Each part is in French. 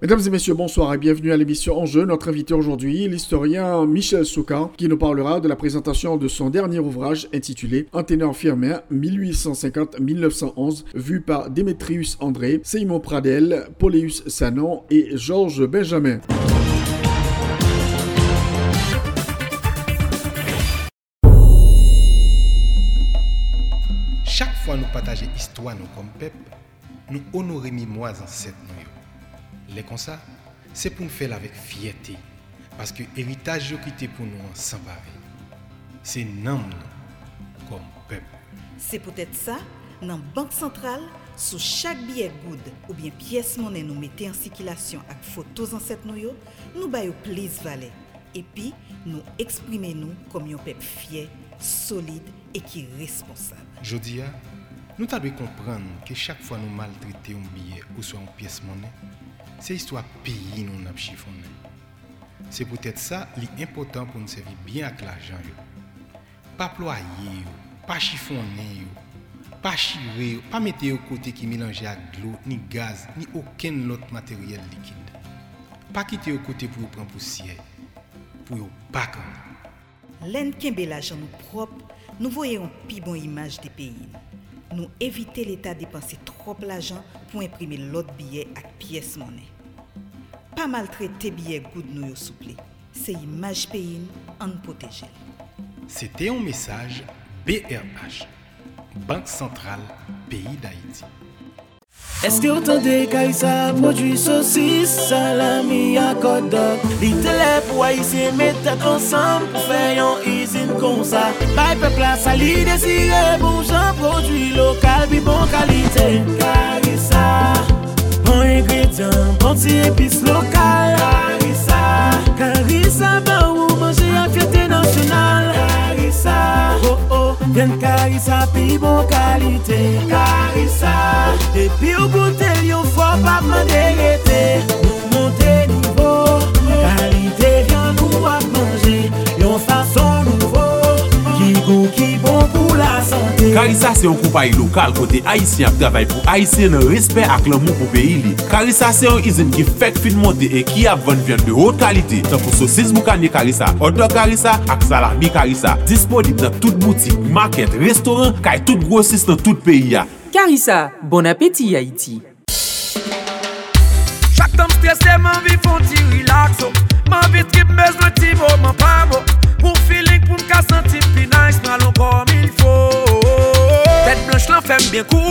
Mesdames et messieurs, bonsoir et bienvenue à l'émission Enjeu. Notre invité aujourd'hui, l'historien Michel Souka, qui nous parlera de la présentation de son dernier ouvrage intitulé Anténor firmer 1850-1911, vu par Démétrius André, Simon Pradel, Pauleus Sanon et Georges Benjamin. Chaque fois nous partageons histoire nous comme peuple, nous honorons mémoire ancêtres nous. Les comme ça, c'est pour nous faire avec fierté. Parce que l'héritage qui pour nous sans pareil. C'est nous comme peuple. C'est peut-être ça, dans la Banque centrale, sous chaque billet good ou bien pièce monnaie nous mettons en circulation avec photos ancêtres nous, nous baillons plus valeur. Et puis, nous exprimons nous comme un peuple fier, solide et qui est responsable. Je dis, nous devons comprendre que chaque fois nous maltraitons un billet ou soit une pièce monnaie, c'est histoire pays nous n'a chiffonné. C'est peut-être ça l'important pour nous servir bien avec l'argent. Pas ployer, pas chiffonner, pas chirer, pas mettre au côté qui mélange avec l'eau, ni gaz, ni aucun autre matériel liquide. Pas quitter au côté pour prendre poussière, pour pas comme. L'en l'argent propre, nous voyons une plus bonne image des pays. Nous éviter l'État dépenser trop l'argent pour imprimer l'autre billet avec pièce monnaie. Pas maltraiter billet good nous souple. C'est image pays en protéger. C'était un message BRH, Banque Centrale Pays d'Haïti. Est-ce que autant de Kaisa produit saucisse, salami à hot dog Li télé pour haïtien mettre ensemble pour faire une usine comme ça Bay peuple à sali désiré, prodwi lokal bi bon kalite Karisa Bon ingredyan, bon ti epis lokal Karisa Karisa ba ou manje a fete nasyonal Karisa Oh oh, ven karisa pi bon kalite Karisa Depi ou gote yo fwa pa mande rete Nou monte nivou Kalite vyan nou ap manje Yon fason Pou ki bon pou la sante. Karisa se yon koupay lokal kote Haitien ap travay pou Haitien nan respect ak l'amou pou peyi li. Karisa se yon izin ki fek fin monte e ki ap ven vyen de hot kalite. Tan pou sosis moukanye Karisa, odor Karisa ak salami Karisa Disponib nan tout boutik, market, restoran, kay tout grosis nan tout peyi ya. Karisa, bon apeti Haiti Chak tam stres se man vi fon ti relaxo. Man vi trip bezwen снегу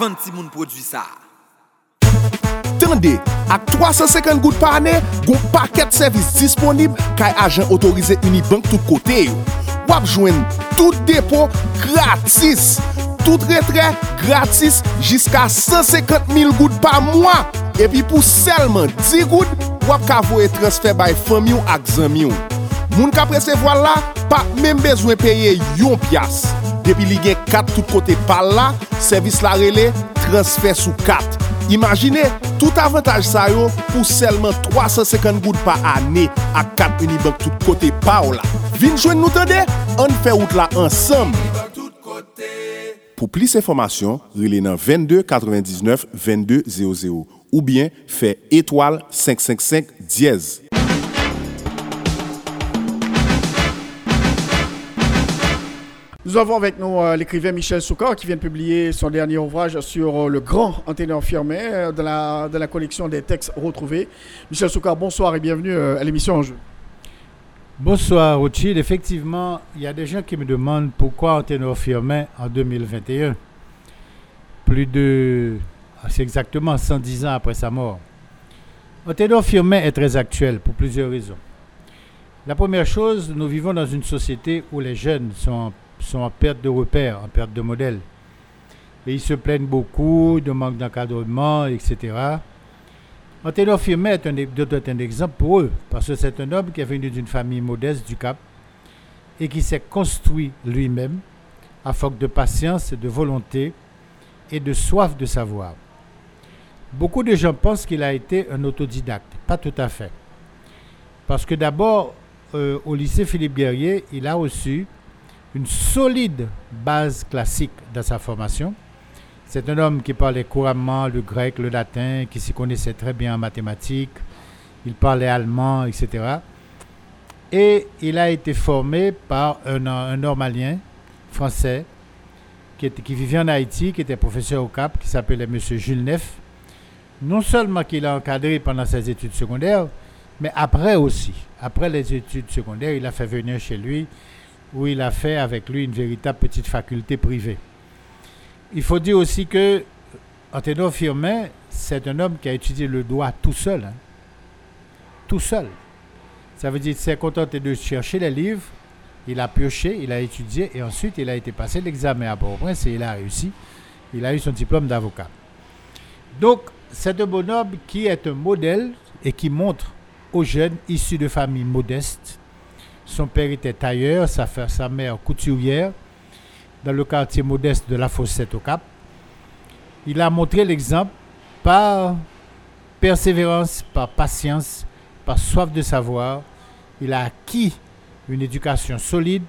van ti moun prodwi sa. Tende, ak 350 gout pa ane, goun paket servis disponib kay ajan otorize Unibank tout kote yo. Wap jwen tout depo gratis, tout retre gratis, jiska 150 mil gout pa mwa. Epi pou selman 10 gout, wap kavo e transfer bay fami ou ak zami ou. Moun ka presevwa la, pa men bezwen peye yon pias. Depi li gen 4 tout kote pal la, servis la rele, transfer sou 4. Imagine, tout avantage sa yo pou selman 350 goud pa ane ak 4 Unibank tout kote pa ou la. Vin jwen nou tende, an fe out la ansam. Pou plis informasyon, rele nan 22 99 22 00 ou bien fe etoal 555 diez. Nous avons avec nous euh, l'écrivain Michel Soukar qui vient de publier son dernier ouvrage sur euh, le grand enténeur firmé euh, de, la, collection des textes retrouvés. Michel Soukar, bonsoir et bienvenue euh, à l'émission En. Bonsoir Rothschild. Effectivement, il y a des gens qui me demandent pourquoi Anténor Firmin en 2021. Plus de. ah, C'est exactement 110 ans après sa mort. Anténor Firmin est très actuel pour plusieurs raisons. La première chose, nous vivons dans une société où les jeunes sont sont en perte de repères, en perte de modèle. Et ils se plaignent beaucoup de manque d'encadrement, etc. Anténor Firmin est un, un exemple pour eux, parce que c'est un homme qui est venu d'une famille modeste du Cap et qui s'est construit lui-même à force de patience, de volonté et de soif de savoir. Beaucoup de gens pensent qu'il a été un autodidacte. Pas tout à fait. Parce que d'abord, euh, au lycée Philippe Guerrier, il a reçu une solide base classique dans sa formation. C'est un homme qui parlait couramment le grec, le latin, qui s'y connaissait très bien en mathématiques. Il parlait allemand, etc. Et il a été formé par un, normalien français qui vivait en Haïti, qui était professeur au Cap, qui s'appelait M. Jules Neff. Non seulement qu'il a encadré pendant ses études secondaires, mais après aussi. Après les études secondaires, il a fait venir chez lui, où il a fait avec lui une véritable petite faculté privée. Il faut dire aussi que Anténor Firmin, c'est un homme qui a étudié le droit tout seul. hein. Tout seul. Ça veut dire qu'il s'est contenté de chercher les livres, il a pioché, il a étudié et ensuite il a été passé l'examen à Port-au-Prince et il a réussi. Il a eu son diplôme d'avocat. Donc, c'est un bonhomme qui est un modèle et qui montre aux jeunes issus de familles modestes. Son père était tailleur, sa, mère couturière, dans le quartier modeste de la Fossette au Cap. Il a montré l'exemple par persévérance, par patience, par soif de savoir. Il a acquis une éducation solide,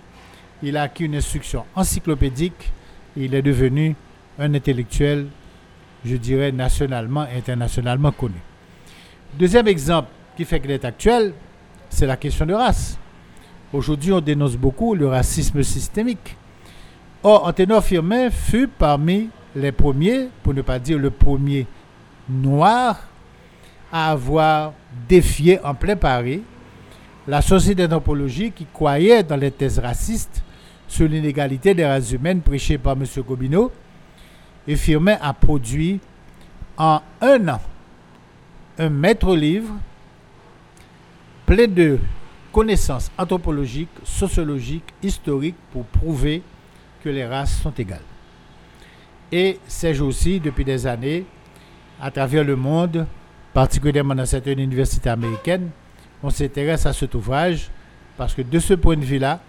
il a acquis une instruction encyclopédique, et il est devenu un intellectuel, je dirais, nationalement internationalement connu. Deuxième exemple qui fait qu'il est actuel, c'est la question de race. Aujourd'hui, on dénonce beaucoup le racisme systémique. Or, Anténor Firmin fut parmi les premiers, pour ne pas dire le premier noir, à avoir défié en plein Paris la société d'anthropologie qui croyait dans les thèses racistes sur l'inégalité des races humaines prêchées par M. Gobineau. Et Firmin a produit en un an un maître livre plein de connaissances anthropologiques, sociologiques, historiques pour prouver que les races sont égales. Et ces jours-ci, depuis des années, à travers le monde, particulièrement dans certaines universités américaines, on s'intéresse à cet ouvrage parce que de ce point de vue-là,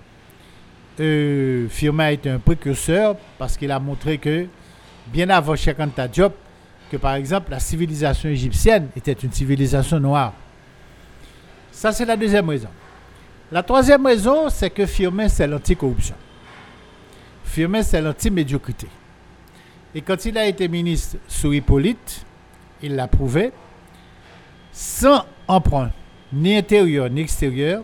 euh, Firmin été un précurseur parce qu'il a montré que, bien avant Cheikh Anta Diop, que par exemple la civilisation égyptienne était une civilisation noire. Ça, c'est la deuxième raison. La troisième raison, c'est que Firmin, c'est l'anticorruption. Firmin, c'est l'anti-médiocrité. Et quand il a été ministre sous Hippolyte, il l'a prouvé, sans emprunt, ni intérieur ni extérieur,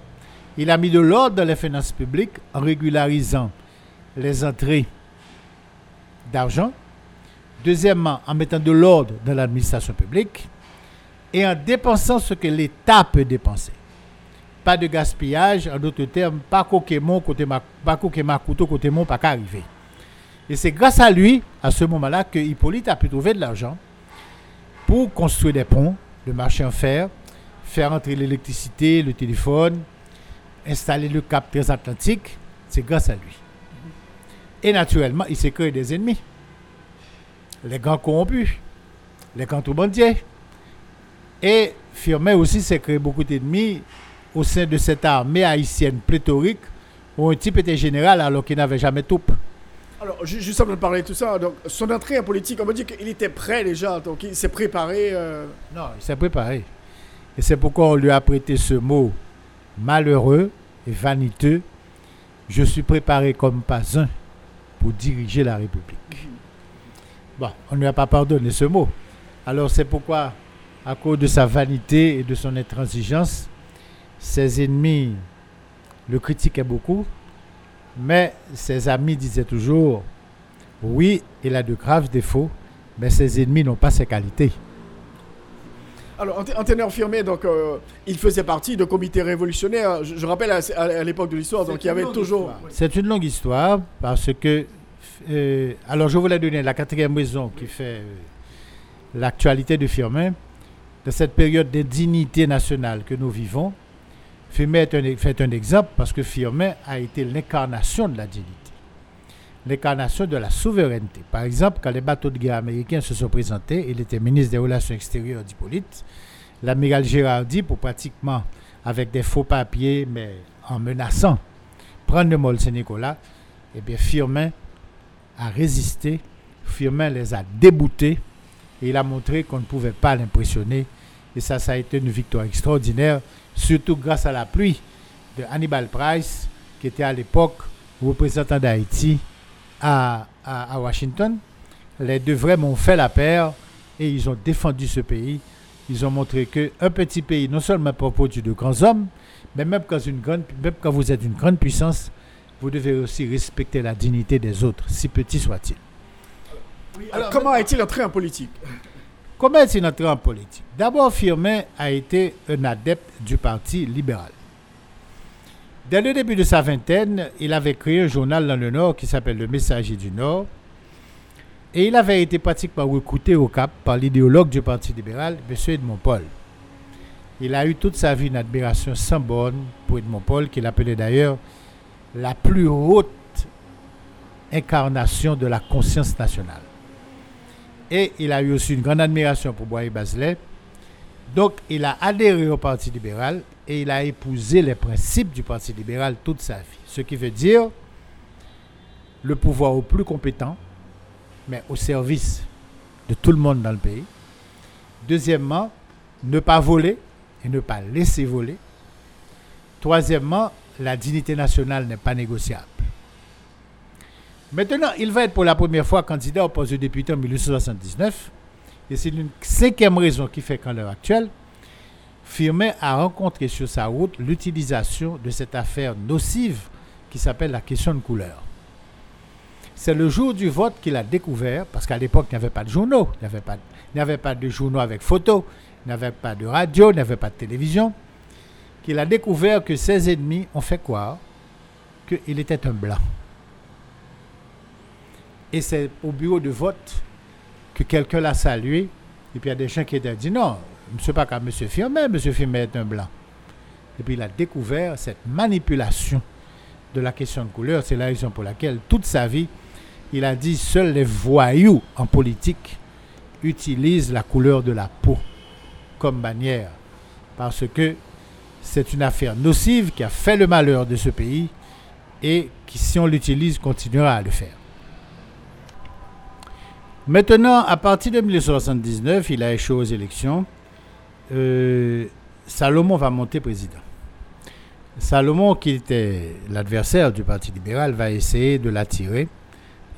il a mis de l'ordre dans les finances publiques en régularisant les entrées d'argent. Deuxièmement, en mettant de l'ordre dans l'administration publique et en dépensant ce que l'État peut dépenser. Pas de gaspillage, en d'autres termes, pas coquémon côté ma, pas couteau côté mon pas qu'à arriver. Et c'est grâce à lui, à ce moment-là, que Hippolyte a pu trouver de l'argent pour construire des ponts, le marché en fer, faire entrer l'électricité, le téléphone, installer le cap transatlantique. C'est grâce à lui. Et naturellement, il s'est créé des ennemis. Les grands corrompus, les contrebandiers. Et Firmin aussi s'est créé beaucoup d'ennemis au sein de cette armée haïtienne pléthorique où un type était général alors qu'il n'avait jamais tout. Alors, ju- juste avant de parler de tout ça, donc, son entrée en politique, on me dit qu'il était prêt déjà, donc il s'est préparé. euh, Non, il s'est préparé. Et c'est pourquoi on lui a prêté ce mot malheureux et vaniteux. Je suis préparé comme pas un pour diriger la République. Bon, on ne lui a pas pardonné ce mot. Alors c'est pourquoi, à cause de sa vanité et de son intransigeance, ses ennemis le critiquaient beaucoup. Mais ses amis disaient toujours, oui, il a de graves défauts, mais ses ennemis n'ont pas ses qualités. Alors, Antenor Firmé, donc, euh, il faisait partie du comité révolutionnaire. Je, rappelle à, l'époque de l'histoire, donc il y avait toujours. C'est une longue histoire parce que. Euh, alors, je voulais donner la quatrième raison qui fait euh, l'actualité de Firmin. De cette période d'indignité nationale que nous vivons, Firmin fait un exemple parce que Firmin a été l'incarnation de la dignité l'incarnation de la souveraineté. Par exemple, quand les bateaux de guerre américains se sont présentés, il était ministre des Relations extérieures d'Hippolyte. L'amiral Girardi, pour pratiquement, avec des faux papiers, mais en menaçant, prendre le Mol Saint-Nicolas, eh bien, Firmin a résisté. Firmin les a déboutés et il a montré qu'on ne pouvait pas l'impressionner. Et ça, ça a été une victoire extraordinaire, surtout grâce à la pluie de Hannibal Price, qui était à l'époque représentant d'Haïti à, Washington. Les deux vraiment ont fait la paire et ils ont défendu ce pays. Ils ont montré qu'un petit pays, non seulement produit de grands hommes, mais même quand, une grande, même quand vous êtes une grande puissance, vous devez aussi respecter la dignité des autres, si petit soit-il. alors, comment est-il entré en politique? Comment est-il entré en politique? D'abord, Firmin a été un adepte du Parti libéral. Dès le début de sa vingtaine, il avait créé un journal dans le Nord qui s'appelle Le Messager du Nord. Et il avait été pratiquement recruté au Cap par l'idéologue du Parti libéral, M. Edmond Paul. Il a eu toute sa vie une admiration sans borne pour Edmond Paul, qu'il appelait d'ailleurs la plus haute incarnation de la conscience nationale. Et il a eu aussi une grande admiration pour Boyer Baselet. Donc, il a adhéré au Parti libéral et il a épousé les principes du Parti libéral toute sa vie. Ce qui veut dire le pouvoir au plus compétent, mais au service de tout le monde dans le pays. Deuxièmement, ne pas voler et ne pas laisser voler. Troisièmement, la dignité nationale n'est pas négociable. Maintenant, il va être pour la première fois candidat au poste de député en 1879. Et c'est une cinquième raison qui fait qu'en l'heure actuelle, Firmin a rencontré sur sa route l'utilisation de cette affaire nocive qui s'appelle la question de couleur. C'est le jour du vote qu'il a découvert, parce qu'à l'époque, il n'y avait pas de journaux, il n'y avait, pas, de journaux avec photos, il n'y avait pas de radio, il n'y avait pas de télévision, qu'il a découvert que ses ennemis ont fait croire qu'il était un blanc. Et c'est au bureau de vote que quelqu'un l'a salué, et puis il y a des gens qui ont dit non, sais pas quand M. Firmin, M. Firmin est un blanc. Et puis il a découvert cette manipulation de la question de couleur. C'est la raison pour laquelle toute sa vie, il a dit seuls les voyous en politique utilisent la couleur de la peau comme bannière. Parce que c'est une affaire nocive qui a fait le malheur de ce pays et qui, si on l'utilise, continuera à le faire. Maintenant, à partir de 1979, il a échoué aux élections. Euh, Salomon va monter président. Salomon, qui était l'adversaire du Parti libéral, va essayer de l'attirer.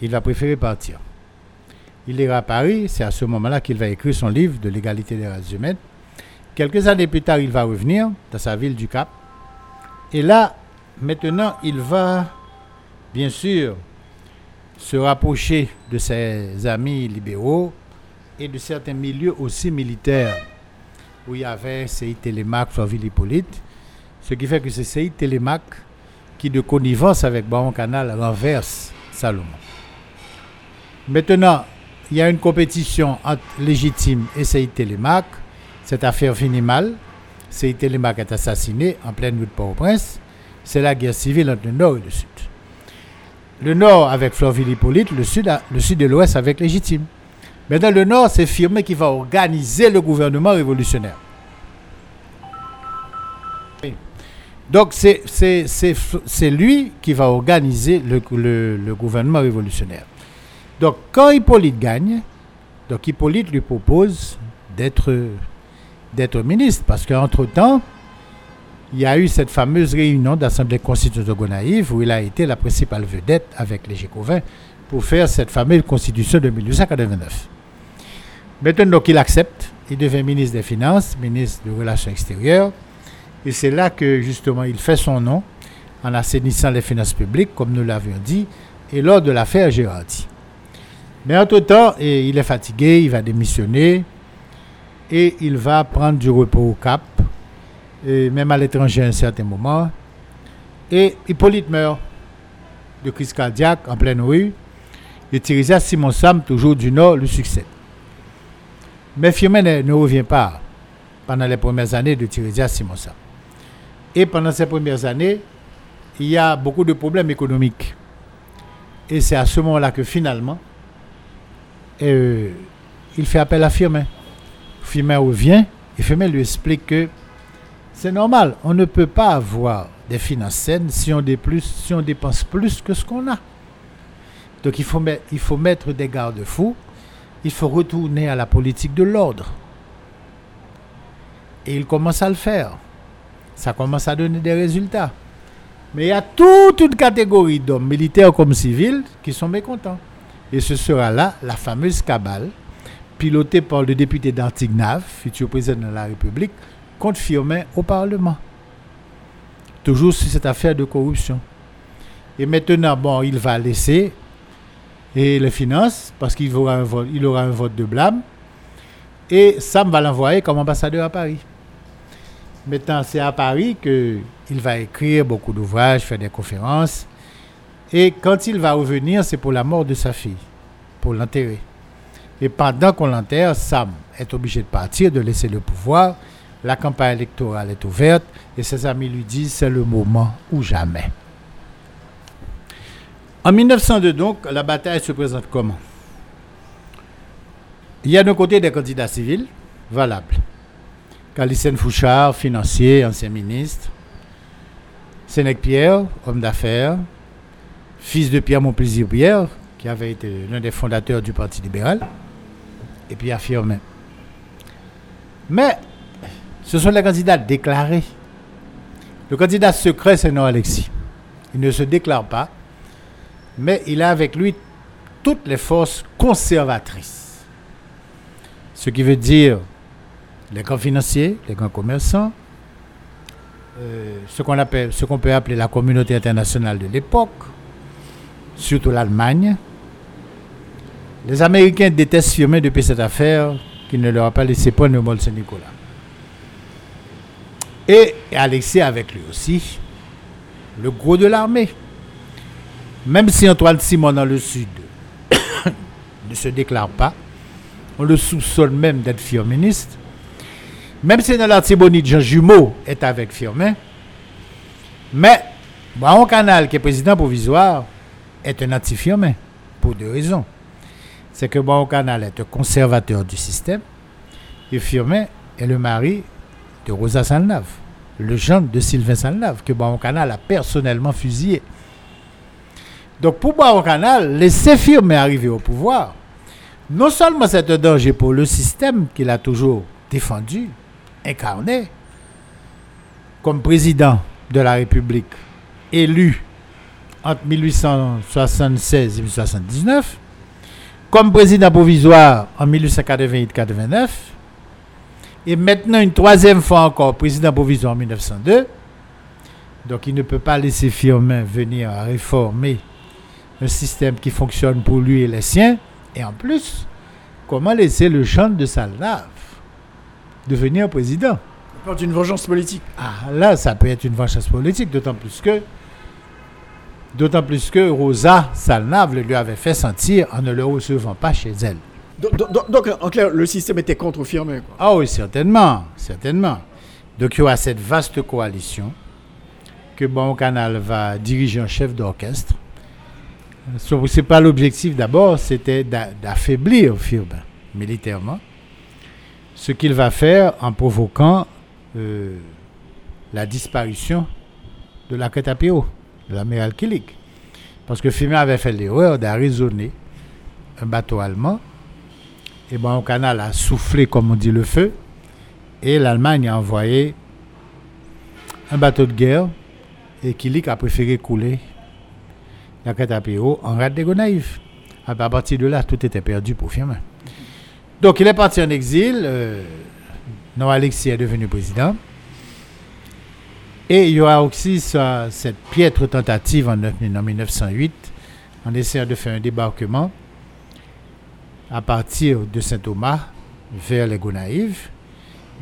Il va préférer partir. Il ira à Paris, c'est à ce moment-là qu'il va écrire son livre de l'égalité des races humaines. Quelques années plus tard, il va revenir dans sa ville du Cap. Et là, maintenant, il va, bien sûr, se rapprocher de ses amis libéraux et de certains milieux aussi militaires où il y avait CI Télémac, Flaville Hippolyte. Ce qui fait que c'est CI Télémac qui, de connivence avec Baron Canal, renverse Salomon. Maintenant, il y a une compétition entre Légitime et CI Télémac. Cette affaire finit mal. CI Télémac est assassiné en pleine nuit de Port-au-Prince. C'est la guerre civile entre le Nord et le Sud. Le Nord avec Flaville Hippolyte, le Sud, et l'Ouest avec Légitime. Mais dans le Nord, c'est Firmin qui va organiser le gouvernement révolutionnaire. Donc c'est lui qui va organiser le, gouvernement révolutionnaire. Donc quand Hippolyte gagne, donc Hippolyte lui propose d'être ministre, parce qu'entre-temps, il y a eu cette fameuse réunion d'Assemblée constitutionnelle de Gonaïve où il a été la principale vedette avec les Gécovins pour faire cette fameuse constitution de 1889. Maintenant, donc, il accepte. Il devient ministre des Finances, ministre des Relations extérieures. Et c'est là que, justement, il fait son nom en assainissant les finances publiques, comme nous l'avions dit, et lors de l'affaire Gérardi. Mais entre-temps, il est fatigué, il va démissionner et il va prendre du repos au Cap, même à l'étranger à un certain moment. Et Hippolyte meurt de crise cardiaque en pleine rue. Et Thérèse Simon Sam, toujours du Nord, le succès. Mais Firmin ne, revient pas pendant les premières années de Thérèse Simon Sam. Et pendant ces premières années, il y a beaucoup de problèmes économiques. Et c'est à ce moment-là que finalement, euh, il fait appel à Firmin. Firmin revient et Firmin lui explique que c'est normal, on ne peut pas avoir des finances saines si on, dépense plus que ce qu'on a. Donc il faut, il faut mettre des garde-fous, il faut retourner à la politique de l'ordre. Et il commence à le faire. Ça commence à donner des résultats. Mais il y a toute une catégorie d'hommes, militaires comme civils, qui sont mécontents. Et ce sera là la fameuse cabale, pilotée par le député d'Antignave, futur président de la République, contre Firmin au Parlement. Toujours sur cette affaire de corruption. Et maintenant, bon, il va laisser et les finances, parce qu'il aura, un vote, aura un vote de blâme. Et Sam va l'envoyer comme ambassadeur à Paris. Maintenant, c'est à Paris qu'il va écrire beaucoup d'ouvrages, faire des conférences. Et quand il va revenir, c'est pour la mort de sa fille, pour l'enterrer. Et pendant qu'on l'enterre, Sam est obligé de partir, de laisser le pouvoir. La campagne électorale est ouverte et ses amis lui disent c'est le moment ou jamais. En 1902, donc, la bataille se présente comment? Il y a d'un côté des candidats civils valables. Calicène Fouchard, financier, ancien ministre. Sénèque Pierre, homme d'affaires. Fils de Pierre Montplaisir Pierre, qui avait été l'un des fondateurs du Parti libéral. Et puis affirmé. Mais ce sont les candidats déclarés. Le candidat secret, c'est non Alexis. Il ne se déclare pas mais il a avec lui toutes les forces conservatrices. Ce qui veut dire les grands financiers, les grands commerçants, euh, ce qu'on peut appeler la communauté internationale de l'époque, surtout l'Allemagne. Les Américains détestent firmer depuis cette affaire qui ne leur a pas laissé prendre le Mont Saint-Nicolas. Et Alexis avec lui aussi, le gros de l'armée. Même si Antoine Simon dans le sud ne se déclare pas, on le soupçonne même d'être firministe. Même si dans l'Artibonite, Jean Jumeau est avec Firmin. Mais Baron Canal, qui est président provisoire, est un anti-Firmin, pour deux raisons. C'est que Baron Canal est un conservateur du système, et Firmin est le mari de Rosa Salnave, le gendre de Sylvain Salnave, que Baron Canal a personnellement fusillé. Donc pour au Canal, laisser firmer arriver au pouvoir, non seulement c'est un danger pour le système qu'il a toujours défendu, incarné, comme président de la République, élu entre 1876 et 1879, comme président provisoire en 1888-89, et maintenant une troisième fois encore président provisoire en 1902. Donc il ne peut pas laisser Firmin venir à réformer un système qui fonctionne pour lui et les siens. Et en plus, comment laisser le champ de Salnave devenir président? Ça peut une vengeance politique. Ah, là, ça peut être une vengeance politique, d'autant plus que D'autant plus que Rosa Salnave lui avait fait sentir en ne le recevant pas chez elle. Donc, en clair, le système était contre-firmé. Ah oui, certainement, certainement. Donc il y a cette vaste coalition que Bon Canal va diriger en chef d'orchestre ce n'est pas l'objectif d'abord, c'était d'affaiblir Firmin militairement. Ce qu'il va faire en provoquant euh, la disparition de la Ketapio, de l'amiral Kilik. Parce que Firmin avait fait l'erreur d'arraisonner un bateau allemand. Et bon, au canal a soufflé, comme on dit, le feu. Et l'Allemagne a envoyé un bateau de guerre. Et Kilik a préféré couler la Katapéo en rade de Gonaïf. À partir de là, tout était perdu pour Firmin. Donc il est parti en exil. Euh, non, Alexis est devenu président. Et il y aura aussi cette piètre tentative en 1908, en essayant de faire un débarquement à partir de Saint-Thomas vers les Gonaïves.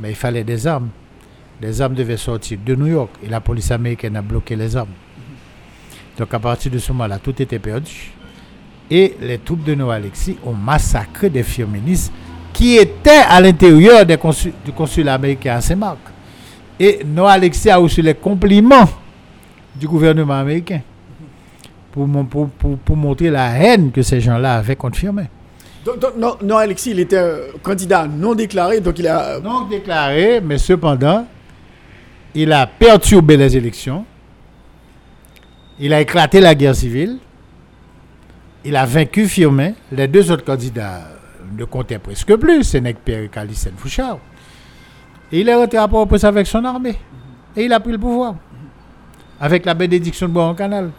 Mais il fallait des armes. Les armes devaient sortir de New York et la police américaine a bloqué les armes. Donc à partir de ce moment-là, tout était perdu. Et les troupes de Noah Alexis ont massacré des firministes qui étaient à l'intérieur du consulat américain à Saint-Marc. Et Noah Alexis a reçu les compliments du gouvernement américain pour, pour, montrer la haine que ces gens-là avaient contre Firmin. Donc, non, non, Alexis, il était euh, candidat non déclaré, donc il a. Non déclaré, mais cependant, il a perturbé les élections. Il a éclaté la guerre civile. Il a vaincu Firmin. Les deux autres candidats ne comptaient presque plus. Ce n'est que Pierre et Calicène Fouchard. Et il est rentré à Port-au-Prince avec son armée. Et il a pris le pouvoir. Avec la bénédiction de Bois en Canal.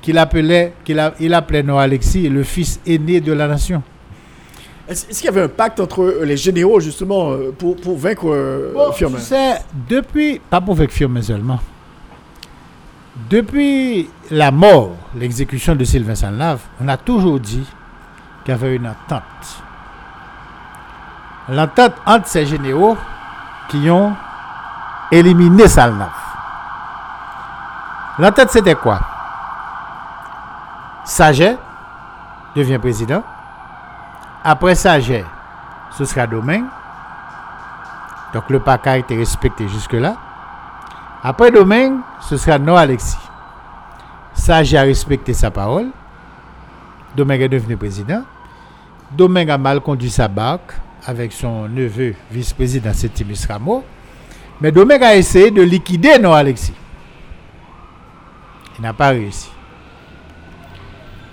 Qu'il appelait, qu'il a- il appelait Noah Alexis le fils aîné de la nation. Est-ce qu'il y avait un pacte entre euh, les généraux, justement, euh, pour, pour vaincre euh, Bon, Firmin? tu sais, depuis, pas pour avec Firmin seulement, depuis la mort, l'exécution de Sylvain Sanlave, on a toujours dit qu'il y avait une entente. L'entente entre ces généraux qui ont éliminé Salnave. L'entente, c'était quoi? Saget devient président. Après Saget, ce sera Domingue. Donc le pacte a été respecté jusque-là. Après Domingue, ce sera Noah Alexis. Saget a respecté sa parole. Domingue est devenu président. Domingue a mal conduit sa barque avec son neveu vice-président Septimus Rameau. Mais Domingue a essayé de liquider Noah Alexis. Il n'a pas réussi.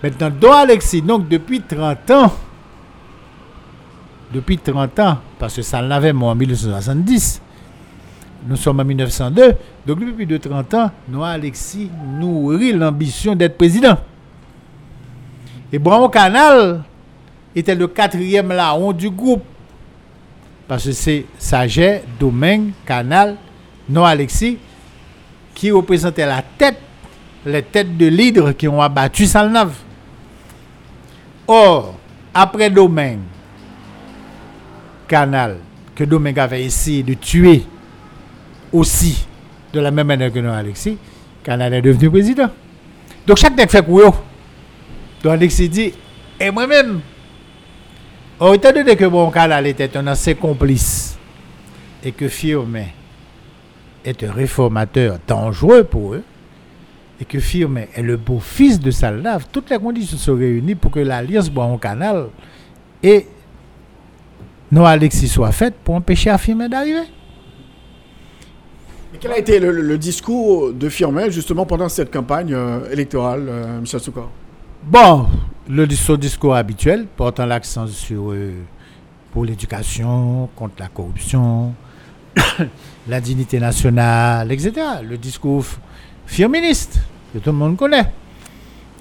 Maintenant, Noah Alexis, donc depuis 30 ans, depuis 30 ans, parce que ça l'avait moi en 1970. Nous sommes en 1902. Donc depuis de 30 ans, Noah Alexis nourrit l'ambition d'être président. Et Brown Canal était le quatrième larron du groupe. Parce que c'est Saget, Domingue, Canal, Noah Alexis qui représentaient la tête, les têtes de l'hydre qui ont abattu Salnave. Or, après Domingue, Canal, que Domingue avait essayé de tuer aussi, de la même manière que nous, Alexis, Canal est devenu président. Donc chaque nègre fait couillon. Donc Alexis dit, et moi-même, or, étant donné que mon Canal était un ancien complice, et que Firmin est un réformateur dangereux pour eux, et que Firmin est le beau-fils de Salnave, toutes les conditions sont réunies pour que l'alliance Bois Canal Noah Alexis soit faite pour empêcher à Firmin d'arriver. Et quel a été le, discours de Firmin, justement, pendant cette campagne euh, électorale, euh, Michel Bon, le, son discours habituel portant l'accent sur euh, pour l'éducation, contre la corruption, la dignité nationale, etc. Le discours firministe que tout le monde connaît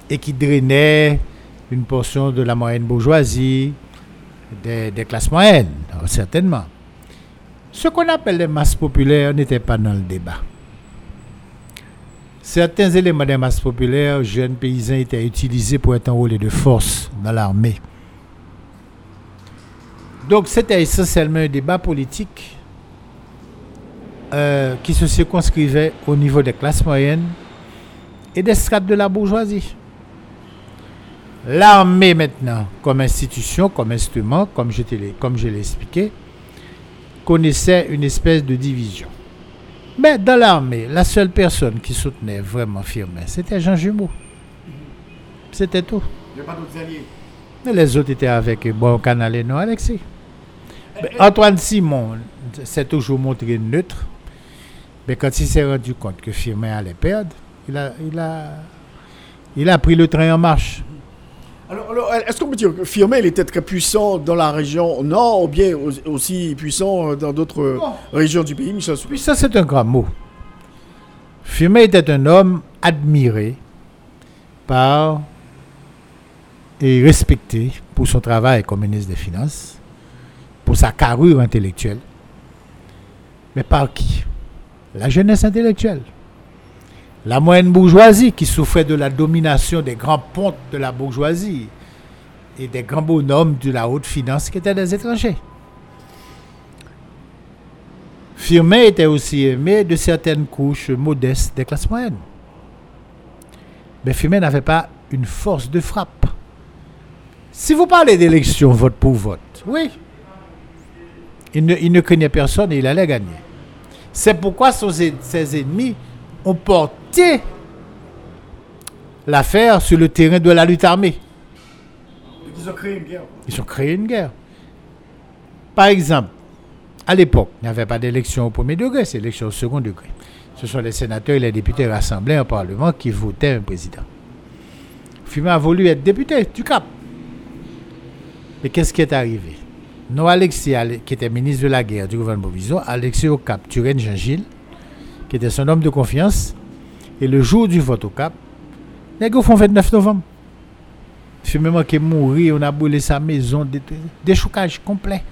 et qui drainait une portion de la moyenne bourgeoisie, des, classes moyennes, alors, certainement. Ce qu'on appelle les masses populaires n'était pas dans le débat. Certains éléments des masses populaires, jeunes paysans, étaient utilisés pour être enrôlés de force dans l'armée. Donc c'était essentiellement un débat politique euh, qui se circonscrivait au niveau des classes moyennes et des strates de la bourgeoisie. L'armée maintenant, comme institution, comme instrument, comme je, comme je l'ai expliqué, connaissait une espèce de division. Mais dans l'armée, la seule personne qui soutenait vraiment Firmin, c'était Jean Jumeau. C'était tout. Il n'y a pas d'autres alliés. Mais les autres étaient avec Bon Canal et non Alexis. Mais Antoine Simon s'est toujours montré neutre. Mais quand il s'est rendu compte que Firmin allait perdre, il a, il a, il a pris le train en marche. Alors, alors, est-ce qu'on peut dire que Firmin, il était très puissant dans la région nord, ou bien au- aussi puissant euh, dans d'autres euh, régions du pays, Michel Puis ça, c'est un grand mot. Firmin était un homme admiré par et respecté pour son travail comme ministre des Finances, pour sa carrure intellectuelle. Mais par qui? La jeunesse intellectuelle. La moyenne bourgeoisie qui souffrait de la domination des grands pontes de la bourgeoisie et des grands bonhommes de la haute finance qui étaient des étrangers. Firmin était aussi aimé de certaines couches modestes des classes moyennes. Mais Firmin n'avait pas une force de frappe. Si vous parlez d'élection vote pour vote, oui, il ne, craignait personne et il allait gagner. C'est pourquoi ses ennemis ont porté l'affaire sur le terrain de la lutte armée. Ils ont créé une guerre. Ils ont créé une guerre. Par exemple, à l'époque, il n'y avait pas d'élection au premier degré, c'est élection au second degré. Ce sont les sénateurs et les députés rassemblés en Parlement qui votaient un président. Fumé a voulu être député du Cap. Mais qu'est-ce qui est arrivé? Non, Alexis, Ale- qui était ministre de la guerre du gouvernement provisoire, Alexis au Cap, Turenne Jean-Gilles, qui était son homme de confiance, et le jour du vote au Cap, les gars font 29 novembre. Fumé qui est mourir, on a brûlé sa maison, choucages complets.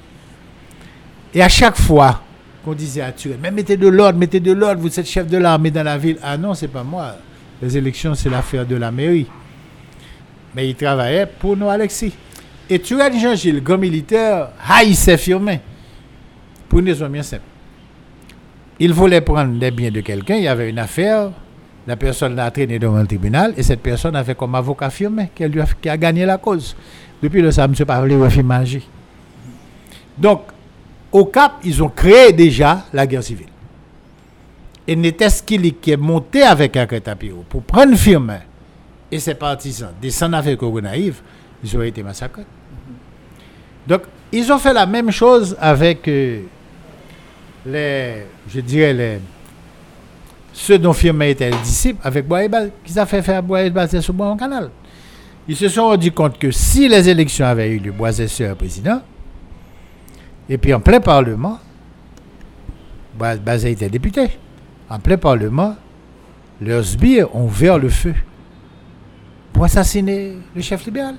Et à chaque fois qu'on disait à Turenne, mais mettez de l'ordre, mettez de l'ordre, vous êtes chef de l'armée dans la ville. Ah non, c'est pas moi. Les élections, c'est l'affaire de la mairie. Mais il travaillait pour nous, Alexis. Et Turenne Jean-Gilles, grand militaire, haïssait Firmin. Pour une raison bien simple. Il voulait prendre les biens de quelqu'un, il y avait une affaire, la personne l'a traîné devant le tribunal, et cette personne avait comme avocat Firmin, qui, lui a, gagné la cause. Depuis le ça, M. Pavlé a fait magie. Donc, au Cap, ils ont créé déjà la guerre civile. Et Neteski qui est monté avec un Crétapiro pour prendre Firmin et ses partisans descendre avec Naïve, ils ont été massacrés. Donc, ils ont fait la même chose avec euh, les, je dirais, les, ceux dont Firmin était le disciple, avec Boaïbal, qu'ils ont fait faire Boaïbal sur Bois canal. Ils se sont rendus compte que si les élections avaient eu lieu, Boisé serait président, et puis en plein Parlement, Bazet était député, en plein Parlement, leurs sbires ont ouvert le feu pour assassiner le chef libéral.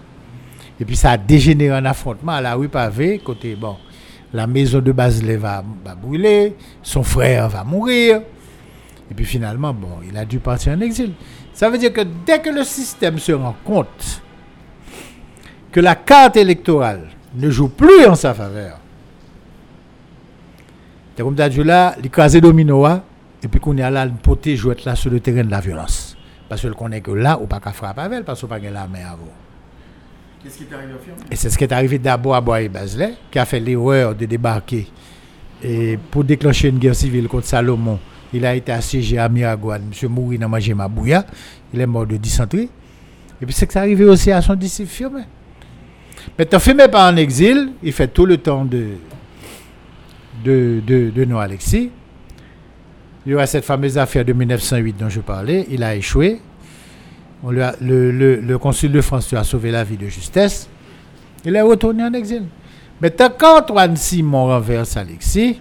Et puis ça a dégénéré en affrontement à la rue Pavé, côté, bon, la maison de Baselet va, va brûler, son frère va mourir. Et puis finalement, bon, il a dû partir en exil. Ça veut dire que dès que le système se rend compte que la carte électorale ne joue plus en sa faveur, c'est comme dit là, il crase domino et puis qu'on est là, le poté jouer là sur le terrain de la violence. Parce que qu'on est que là, ou pas qu'à frapper avec elle, parce qu'on pas la main avant. Qu'est-ce qui est arrivé au film Et c'est ce qui est arrivé d'abord à Bois Baselet, qui a fait l'erreur de débarquer. Et pour déclencher une guerre civile contre Salomon, il a été assiégé à Miragouane. M. Mouri n'a mangé ma. Il est mort de dysenterie. Et puis c'est que ça arrivé aussi à son disciple Firmin. Maintenant, Firmin pas en exil, il fait tout le temps de, de, Noah Alexis. Il y aura cette fameuse affaire de 1908 dont je parlais. Il a échoué. On a- le, le, le consul de France lui a sauvé la vie de justesse. Il est retourné en exil. Maintenant, quand Antoine Simon renverse Alexis,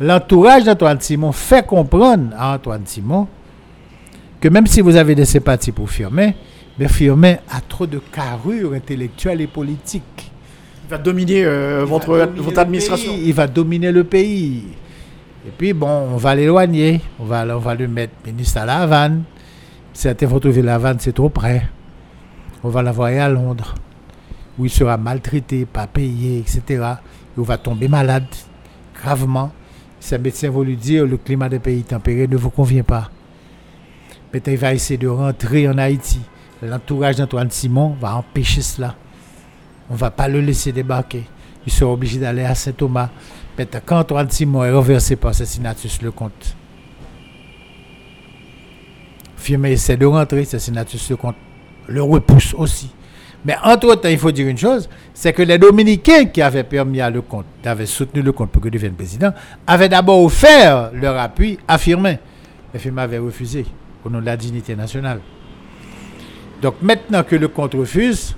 l'entourage d'Antoine Simon fait comprendre à Antoine Simon que même si vous avez des sympathies pour Firmin, mais Firmin a trop de carrure intellectuelle et politique. Il va dominer euh, votre, va dominer votre administration. pays, il va dominer le pays. Et puis, bon, on va l'éloigner. On va, on va le mettre ministre à La Havane. Certains vont trouver La Havane, c'est trop près. On va l'envoyer à Londres, où il sera maltraité, pas payé, etc. Et on va tomber malade, gravement. Ses médecins vont lui dire le climat des pays tempérés ne vous convient pas. Maintenant, il va essayer de rentrer en Haïti. L'entourage d'Antoine Simon va empêcher cela. On ne va pas le laisser débarquer. Il sera obligé d'aller à Saint-Thomas. Maintenant, quand Antoine Simon est renversé par Cessinatus Lecomte, Firmin essaie de rentrer, Cessinatus Lecomte le repousse aussi. Mais entre-temps, il faut dire une chose, c'est que les Dominicains qui avaient permis à Lecomte, qui avaient soutenu Lecomte pour qu'il devienne président, avaient d'abord offert leur appui à Firmin. Mais Firmin avait refusé au nom de la dignité nationale. Donc maintenant que Lecomte refuse,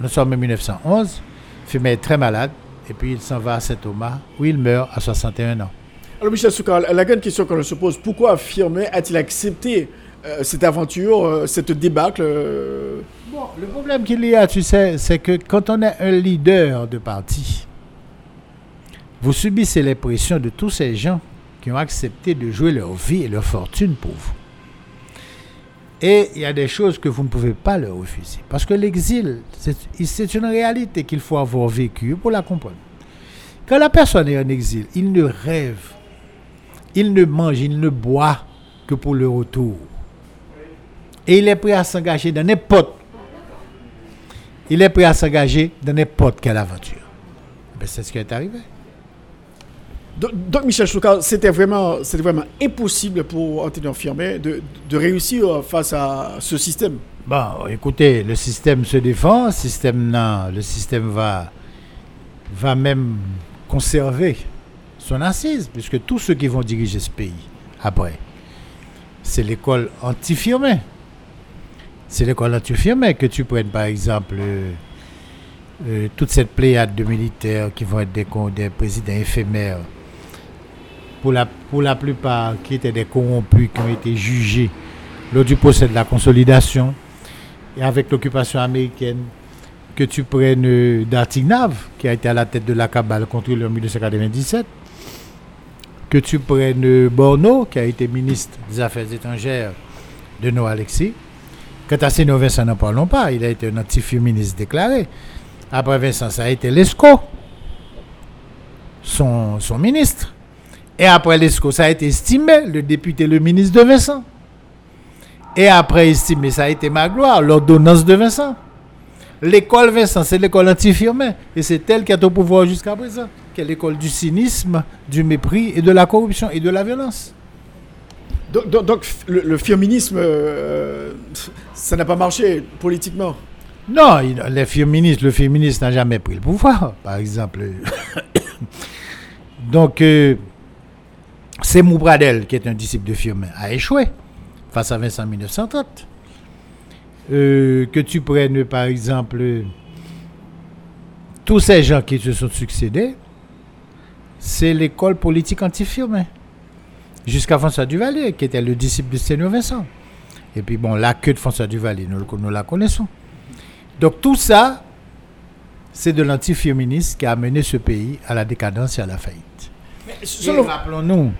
nous sommes en 1911, Firmin est très malade, et puis il s'en va à Saint-Thomas, où il meurt à 61 ans. Alors, Michel Soukal, la grande question qu'on se pose, pourquoi Firmin a-t-il accepté cette aventure, euh, cette débâcle euh, Bon, le problème qu'il y a, tu sais, c'est que quand on est un leader de parti, vous subissez les pressions de tous ces gens qui ont accepté de jouer leur vie et leur fortune pour vous. Et il y a des choses que vous ne pouvez pas leur refuser. Parce que l'exil, c'est une réalité qu'il faut avoir vécue pour la comprendre. Quand la personne est en exil, il ne rêve, il ne mange, il ne boit que pour le retour. Et il est prêt à s'engager dans n'importe. Il est prêt à s'engager dans n'importe quelle aventure. Ben, c'est ce qui est arrivé. Donc, donc, Michel Chouka, c'était vraiment, c'était vraiment impossible pour Antonio Firmin de, de réussir face à ce système. Bon, écoutez, le système se défend, le système, non, le système va, va même conserver son assise, puisque tous ceux qui vont diriger ce pays après, c'est l'école anti-Firmin. C'est l'école anti-Firmin que tu prennes, par exemple, euh, euh, toute cette pléiade de militaires qui vont être des, présidents éphémères, pour la, plupart qui étaient des corrompus, qui ont été jugés lors du procès de la consolidation, et avec l'occupation américaine, que tu prennes euh, Dartignav, qui a été à la tête de la cabale contre lui en 1997, que tu prennes Borno, qui a été ministre des Affaires étrangères de Noah Alexis. Quant à Vincent, n'en parlons pas, il a été un antiféministe déclaré. Après Vincent, ça a été Lescaut, son, son ministre. Et après Lescaut, ça a été estimé, le député, le ministre de Vincent. Et après estimé, ça a été Magloire, l'ordonnance de Vincent. L'école Vincent, c'est l'école anti-firmin. Et c'est elle qui est au pouvoir jusqu'à présent. Qui est l'école du cynisme, du mépris et de la corruption et de la violence. Donc, le, féminisme, euh, ça n'a pas marché politiquement? Non, les féministes, le féministe n'a jamais pris le pouvoir, par exemple. Donc, euh, c'est Moubradel, qui est un disciple de Firmin, a échoué face à Vincent en 1930. Euh, que tu prennes, par exemple, tous ces gens qui se sont succédés, c'est l'école politique anti-Firmin. Jusqu'à François Duvalier, qui était le disciple de Sténio Vincent. Et puis, bon, la queue de François Duvalier, nous, nous la connaissons. Donc tout ça, c'est de l'antiféminisme qui a amené ce pays à la décadence et à la faillite. Selon- rappelons-nous,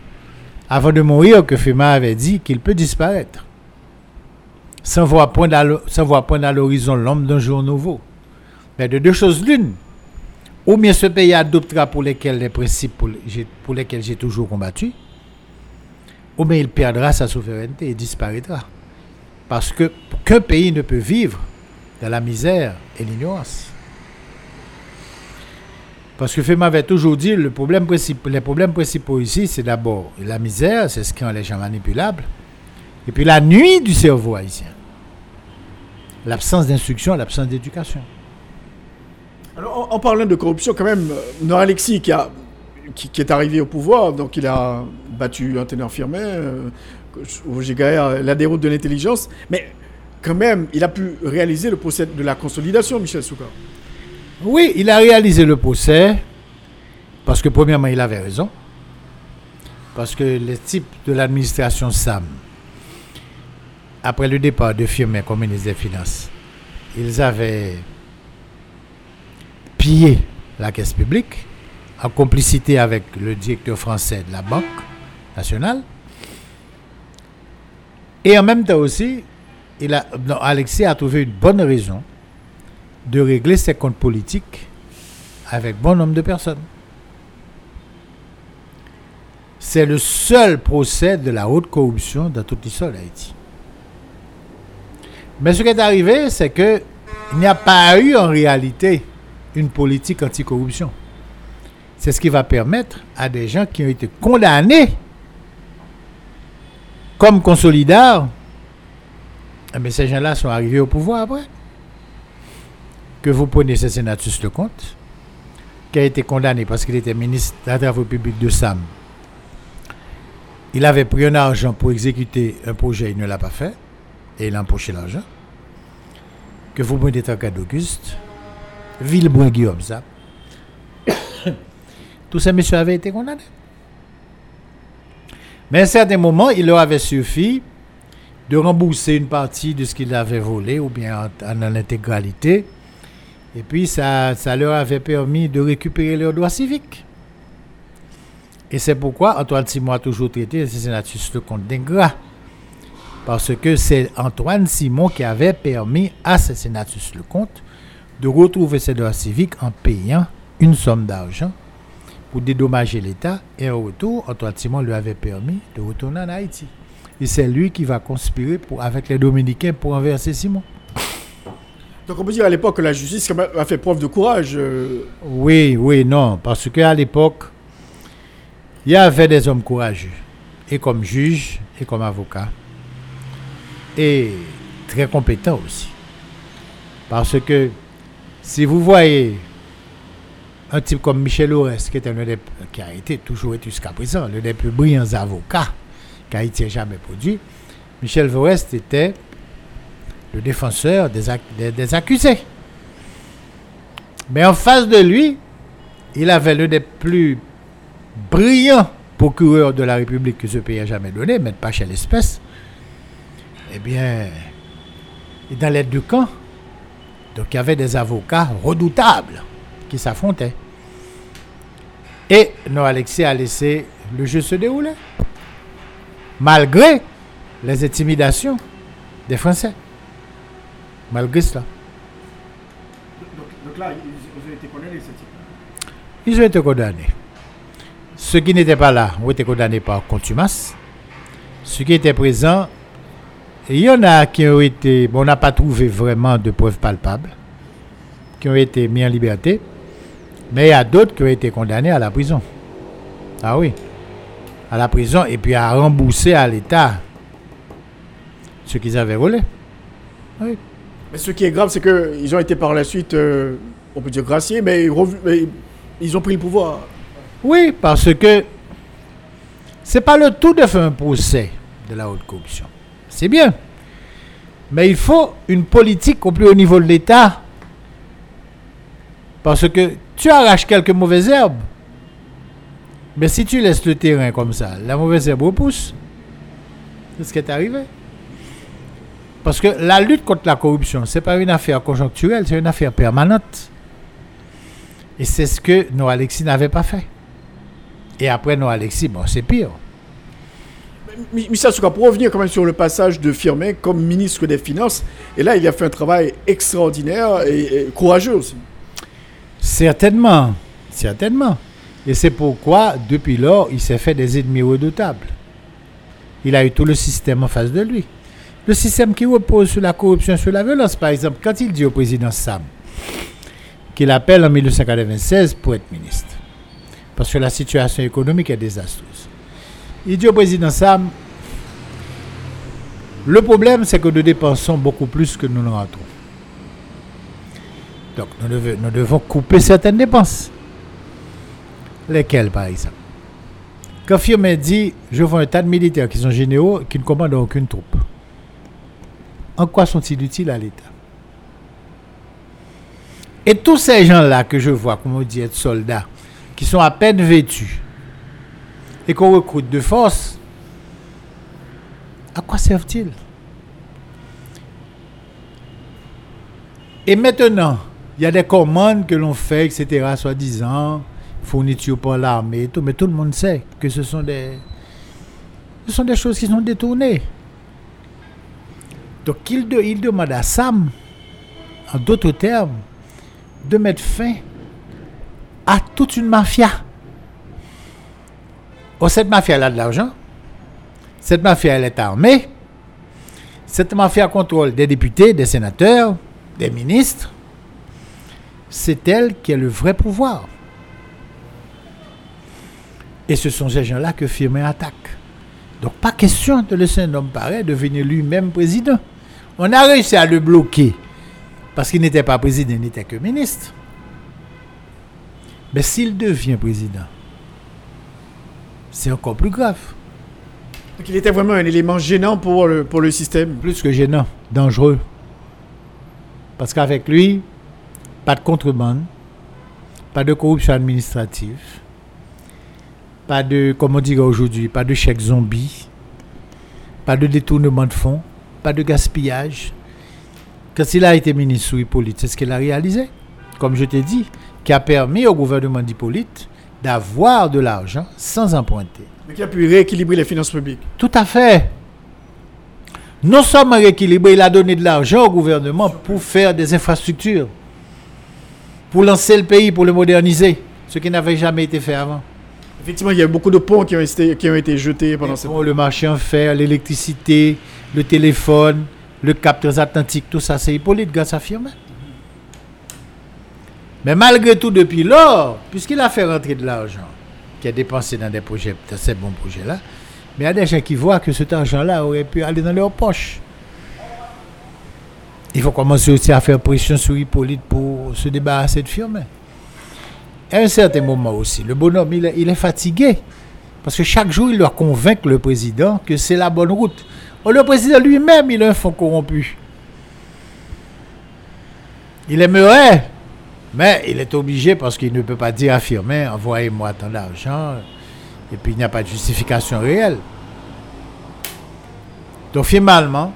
avant de mourir, que Fema avait dit qu'il peut disparaître. Sans voir point à l'horizon l'homme d'un jour nouveau. Mais de deux choses l'une. Ou bien ce pays adoptera pour lesquels les principes pour lesquels j'ai toujours combattu, ou bien il perdra sa souveraineté et disparaîtra. Parce que pays ne peut vivre dans la misère et l'ignorance. Parce que Fema avait toujours dit, le problème les problèmes principaux ici, c'est d'abord la misère, c'est ce qui rend les gens manipulables, et puis la nuit du cerveau haïtien. L'absence d'instruction, l'absence d'éducation. Alors, en, parlant de corruption, quand même, euh, Nora Alexis, qui, a, qui, est arrivé au pouvoir, donc il a battu un teneur firmin, euh, la déroute de l'intelligence, mais quand même, il a pu réaliser le procès de la consolidation, Michel Souka. Oui, il a réalisé le procès parce que premièrement, il avait raison. Parce que les types de l'administration SAM, après le départ de Firmin comme ministre des Finances, ils avaient pillé la caisse publique en complicité avec le directeur français de la Banque nationale. Et en même temps aussi, a, Alexis a trouvé une bonne raison de régler ses comptes politiques avec bon nombre de personnes. C'est le seul procès de la haute corruption dans toute l'histoire d'Haïti. Mais ce qui est arrivé, c'est que il n'y a pas eu en réalité une politique anticorruption. C'est ce qui va permettre à des gens qui ont été condamnés comme consolidateurs, eh bien, ces gens-là sont arrivés au pouvoir après que vous prenez ce sénatus Lecomte, qui a été condamné parce qu'il était ministre de la Travaux publics de SAM. Il avait pris un argent pour exécuter un projet, il ne l'a pas fait, et il a empoché l'argent. Que vous prenez Tanka d'Auguste, Villeboin Guillaume, ça. Tous ces messieurs avaient été condamnés. Mais à un certain moment, il leur avait suffi de rembourser une partie de ce qu'ils avaient volé, ou bien en, intégralité, et puis, ça, ça leur avait permis de récupérer leurs droits civiques. Et c'est pourquoi Antoine Simon a toujours traité sénatus le compte d'ingrat. Parce que c'est Antoine Simon qui avait permis à Sénatus Lecomte de retrouver ses droits civiques en payant une somme d'argent pour dédommager l'État. Et en retour, Antoine Simon lui avait permis de retourner en Haïti. Et c'est lui qui va conspirer pour, avec les Dominicains pour renverser Simon. Donc on peut dire à l'époque que la justice a fait preuve de courage. euh, Oui, oui, non, parce qu'à l'époque, il y avait des hommes courageux, et comme juge, et comme avocat, et très compétents aussi. Parce que si vous voyez un type comme Michel Aurès, qui, a été toujours été jusqu'à présent l'un des plus brillants avocats qu'Haïti ait jamais produit, Michel Aurès était le défenseur des, ac- des- des accusés. Mais en face de lui, il avait l'un des plus brillants procureurs de la République que ce pays a jamais donné, Maître Pachel Espèce. Eh bien, dans les deux camps, donc il y avait des avocats redoutables qui s'affrontaient. Et non Alexis a laissé le jeu se dérouler. Malgré les intimidations des Français. Malgré cela. Donc, là, ils, ont été condamnés, ce type. Ils ont été condamnés. Ceux qui n'étaient pas là ont été condamnés par contumace. Ceux qui étaient présents, il y en a qui ont été, on n'a pas trouvé vraiment de preuves palpables, qui ont été mis en liberté, mais il y a d'autres qui ont été condamnés à la prison. Ah oui, à la prison et puis à rembourser à l'État ce qu'ils avaient volé. Oui. Mais ce qui est grave, c'est qu'ils ont été par la suite, euh, on peut dire graciés, mais, mais ils ont pris le pouvoir. Oui, parce que c'est pas le tout de faire un procès de la haute corruption. C'est bien. Mais il faut une politique au plus haut niveau de l'État. Parce que tu arraches quelques mauvaises herbes. Mais si tu laisses le terrain comme ça, la mauvaise herbe repousse. C'est ce qui est arrivé. Parce que la lutte contre la corruption, ce n'est pas une affaire conjoncturelle, c'est une affaire permanente. Et c'est ce que Noah Alexis n'avait pas fait. Et après Noah Alexis, bon, c'est pire. Pour revenir quand même sur le passage de Firmin comme ministre des Finances, et là, il a fait un travail extraordinaire et courageux aussi. Certainement, certainement. Et c'est pourquoi, depuis lors, il s'est fait des ennemis redoutables. Il a eu tout le système en face de lui. Le système qui repose sur la corruption, sur la violence, par exemple, quand il dit au président Sam qu'il appelle en 1996 pour être ministre, parce que la situation économique est désastreuse. Il dit au président Sam, le problème c'est que nous dépensons beaucoup plus que nous ne rentrons. Donc nous devons, couper certaines dépenses. Lesquelles, par exemple? Quand Firmin dit Je vois un tas de militaires qui sont généraux qui ne commandent aucune troupe. En quoi sont-ils utiles à l'État? Et tous ces gens-là que je vois, comme on dit, être soldats, qui sont à peine vêtus et qu'on recrute de force, à quoi servent-ils? Et maintenant, il y a des commandes que l'on fait, etc., soi-disant, fourniture par l'armée et tout, mais tout le monde sait que ce sont des, ce sont des choses qui sont détournées. Donc il demande à Sam, en d'autres termes, de mettre fin à toute une mafia. Oh, cette mafia elle a de l'argent. Cette mafia elle est armée. Cette mafia contrôle des députés, des sénateurs, des ministres. C'est elle qui a le vrai pouvoir. Et ce sont ces gens-là que Firmin attaque. Donc pas question de laisser un homme pareil devenir lui-même président. On a réussi à le bloquer parce qu'il n'était pas président, il n'était que ministre. Mais s'il devient président, c'est encore plus grave. Donc il était vraiment un élément gênant pour le, pour le système. Plus que gênant, dangereux. Parce qu'avec lui, pas de contrebande, pas de corruption administrative, pas de, comme on dirait aujourd'hui, pas de chèque zombie, pas de détournement de fonds, pas de gaspillage. Quand il a été ministre sous Hippolyte, c'est ce qu'il a réalisé, comme je t'ai dit, qui a permis au gouvernement d'Hippolyte d'avoir de l'argent sans emprunter. Mais qui a pu rééquilibrer les finances publiques. Tout à fait. non seulement rééquilibré, il a donné de l'argent au gouvernement pour faire des infrastructures, pour lancer le pays, pour le moderniser, ce qui n'avait jamais été fait avant. Effectivement, il y a beaucoup de ponts qui ont été, qui ont été jetés pendant cette... Bon, le marché en fer, l'électricité, le téléphone, le cap transatlantique, tout ça, c'est Hippolyte grâce à Firmin. Mais malgré tout, depuis lors, puisqu'il a fait rentrer de l'argent, qui a dépensé dans des projets, dans ces bons projets-là, mais il y a des gens qui voient que cet argent-là aurait pu aller dans leur poche. Il faut commencer aussi à faire pression sur Hippolyte pour se débarrasser de Firmin. À un certain moment aussi, le bonhomme, il est, fatigué. Parce que chaque jour, il doit convaincre le président que c'est la bonne route. Or, le président lui-même, il a un fonds corrompu. Il aimerait, mais il est obligé parce qu'il ne peut pas dire à Firmin, envoyez-moi tant d'argent, et puis il n'y a pas de justification réelle. Donc finalement,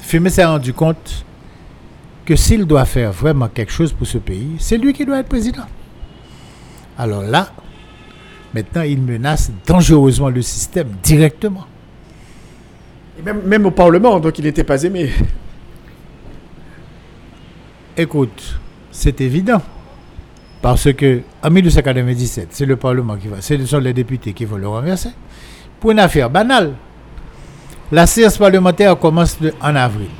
Firmin s'est rendu compte que s'il doit faire vraiment quelque chose pour ce pays, c'est lui qui doit être président. Alors là, maintenant, il menace dangereusement le système directement. Et même, même au Parlement, donc il n'était pas aimé. Écoute, c'est évident. Parce que en 1997, c'est le Parlement qui va, ce sont les députés qui vont le renverser. Pour une affaire banale, la séance parlementaire commence le- en avril.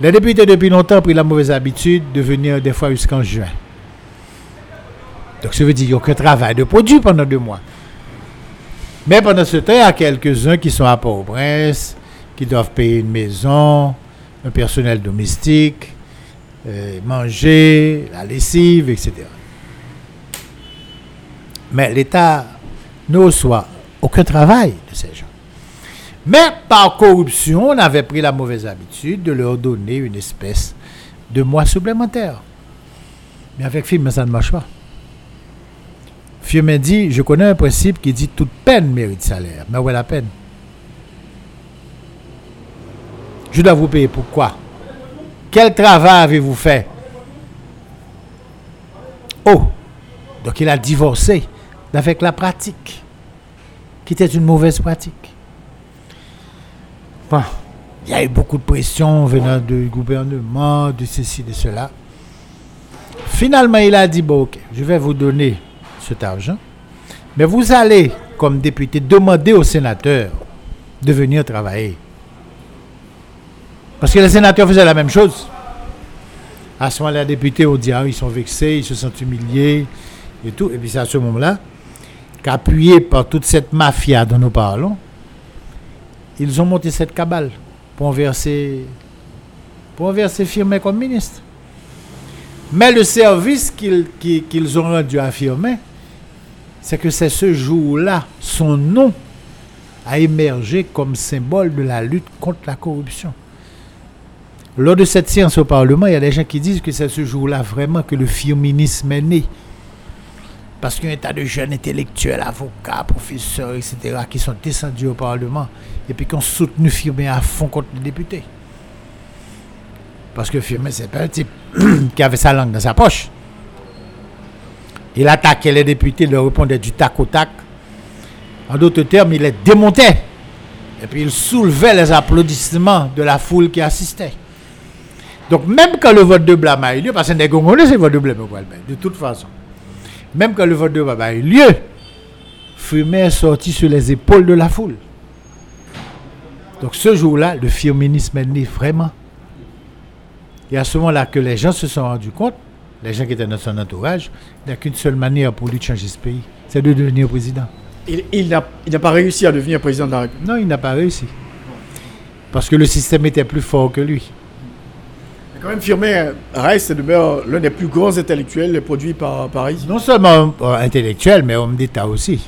Les députés depuis longtemps ont pris la mauvaise habitude de venir des fois jusqu'en juin. Donc ça veut dire qu'il n'y a aucun travail de produit pendant deux mois. Mais pendant ce temps, il y a quelques-uns qui sont à Port-au-Prince, qui doivent payer une maison, un personnel domestique, euh, manger, la lessive, etc. Mais l'État ne reçoit aucun travail de ces gens. Mais par corruption, on avait pris la mauvaise habitude de leur donner une espèce de mois supplémentaire. Mais avec Firmin, ça ne marche pas. Firmin dit, je connais un principe qui dit toute peine mérite salaire. Mais où est la peine? Je dois vous payer pourquoi? Quel travail avez-vous fait? Oh Donc il a divorcé avec la pratique, qui était une mauvaise pratique. Il y a eu beaucoup de pression venant du gouvernement, de ceci, de cela. Finalement, il a dit, bon, ok, je vais vous donner cet argent, mais vous allez, comme député, demander aux sénateurs de venir travailler. Parce que les sénateurs faisaient la même chose. À ce moment-là, les députés ont dit, ah, ils sont vexés, ils se sentent humiliés et tout. Et puis c'est à ce moment-là qu'appuyés par toute cette mafia dont nous parlons, ils ont monté cette cabale pour enverser, pour enverser Firmin comme ministre. Mais le service qu'ils ont rendu à Firmin, c'est que c'est ce jour-là, son nom a émergé comme symbole de la lutte contre la corruption. Lors de cette séance au Parlement, il y a des gens qui disent que c'est ce jour-là vraiment que le firminisme est né. Parce qu'il y a un tas de jeunes intellectuels, avocats, professeurs, etc., qui sont descendus au Parlement et puis qui ont soutenu Firmin à fond contre les députés. Parce que Firmin, c'est pas un type qui avait sa langue dans sa poche. Il attaquait les députés, leur répondait du tac au tac. En d'autres termes, il les démontait. Et puis il soulevait les applaudissements de la foule qui assistait. Donc même quand le vote de blâme a eu lieu, parce que les Congolais, c'est le vote de blâme, de toute façon. Même quand le vote de blâme a eu lieu, Firmin est sorti sur les épaules de la foule. Donc ce jour-là, le firminisme est né vraiment. Et à ce moment-là que les gens se sont rendus compte, les gens qui étaient dans son entourage, il n'y a qu'une seule manière pour lui de changer ce pays, c'est de devenir président. Il, il n'a pas réussi à devenir président de la République. Non, il n'a pas réussi. Parce que le système était plus fort que lui. Quand même, Firmin et demeure l'un des plus grands intellectuels produits par Paris. Non seulement intellectuel, mais homme d'État aussi.